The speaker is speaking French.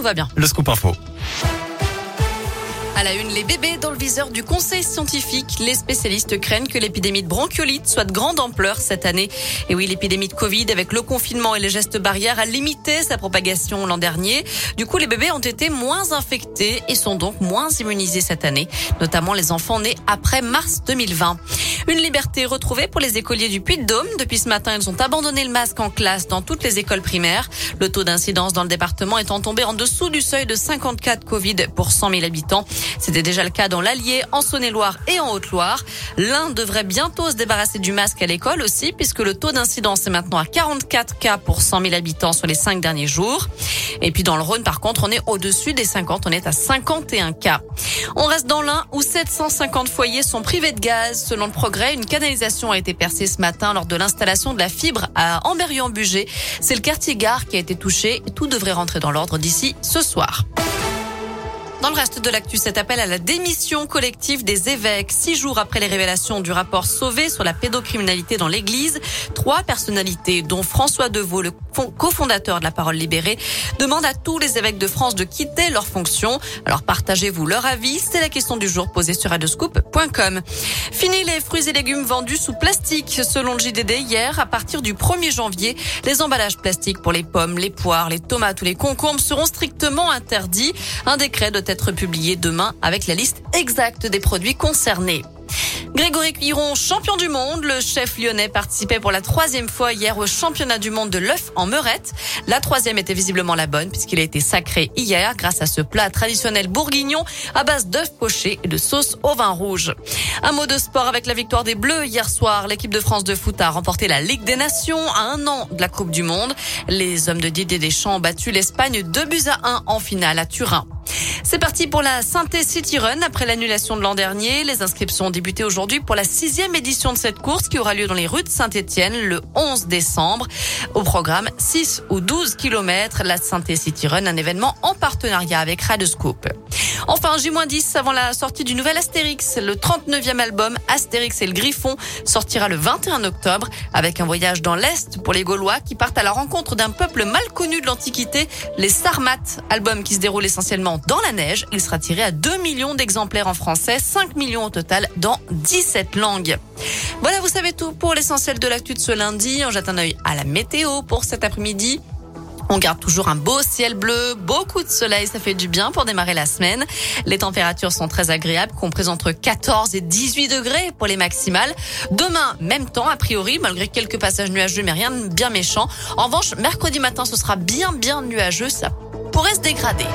tout va bien. Le scoop info. À la une, les bébés dans le viseur du conseil scientifique. Les spécialistes craignent que l'épidémie de bronchiolite soit de grande ampleur cette année. Et oui, l'épidémie de Covid avec le confinement et les gestes barrières a limité sa propagation l'an dernier. Du coup, les bébés ont été moins infectés et sont donc moins immunisés cette année, notamment les enfants nés après mars 2020. Une liberté retrouvée pour les écoliers du Puy-de-Dôme. Depuis ce matin, ils ont abandonné le masque en classe dans toutes les écoles primaires. Le taux d'incidence dans le département étant tombé en dessous du seuil de 54 Covid pour 100 000 habitants. C'était déjà le cas dans l'Allier, en Saône-et-Loire et en Haute-Loire. L'un devrait bientôt se débarrasser du masque à l'école aussi, puisque le taux d'incidence est maintenant à 44 cas pour 100 000 habitants sur les cinq derniers jours. Et puis dans le Rhône, par contre, on est au-dessus des 50, on est à 51 cas. On reste dans l'un où 750 foyers sont privés de gaz. Selon le progrès, une canalisation a été percée ce matin lors de l'installation de la fibre à Amberieu-en-Bugey. C'est le quartier gare qui a été touché. Tout devrait rentrer dans l'ordre d'ici ce soir. Dans le reste de l'actu, cet appel à la démission collective des évêques. Six jours après les révélations du rapport Sauvé sur la pédocriminalité dans l'église, trois personnalités, dont François Deveau, le cofondateur de la Parole Libérée, demandent à tous les évêques de France de quitter leurs fonctions. Alors partagez-vous leur avis? C'est la question du jour posée sur radioscoop.com. Fini les fruits et légumes vendus sous plastique. Selon le JDD, hier, à partir du 1er janvier, les emballages plastiques pour les pommes, les poires, les tomates ou les concombres seront strictement interdits. Un décret doit être publié demain avec la liste exacte des produits concernés. Grégory Cuiron, champion du monde. Le chef lyonnais participait pour la troisième fois hier au championnat du monde de l'œuf en meurette. La troisième était visiblement la bonne puisqu'il a été sacré hier grâce à ce plat traditionnel bourguignon à base d'œufs pochés et de sauce au vin rouge. Un mot de sport avec la victoire des Bleus hier soir. L'équipe de France de foot a remporté la Ligue des Nations à un an de la Coupe du Monde. Les hommes de Didier Deschamps ont battu l'Espagne 2 buts à 1 en finale à Turin. C'est parti pour la Synthé City Run après l'annulation de l'an dernier. Les inscriptions ont débuté aujourd'hui pour la sixième édition de cette course qui aura lieu dans les rues de Saint-Etienne le 11 décembre. Au programme 6 ou 12 kilomètres, la Synthé City Run, un événement en partenariat avec Radescoop. Enfin, J-10 avant la sortie du nouvel Astérix. Le 39e album Astérix et le Griffon sortira le 21 octobre avec un voyage dans l'Est pour les Gaulois qui partent à la rencontre d'un peuple mal connu de l'Antiquité, les Sarmates. Album qui se déroule essentiellement dans la neige. Il sera tiré à 2 millions d'exemplaires en français, 5 millions au total dans 17 langues. Voilà, vous savez tout pour l'essentiel de l'actu de ce lundi. On jette un œil à la météo pour cet après-midi. On garde toujours un beau ciel bleu, beaucoup de soleil, ça fait du bien pour démarrer la semaine. Les températures sont très agréables, comprises entre 14 et 18 degrés pour les maximales. Demain, même temps, a priori, malgré quelques passages nuageux, mais rien de bien méchant. En revanche, mercredi matin, ce sera bien, bien nuageux, ça pourrait se dégrader.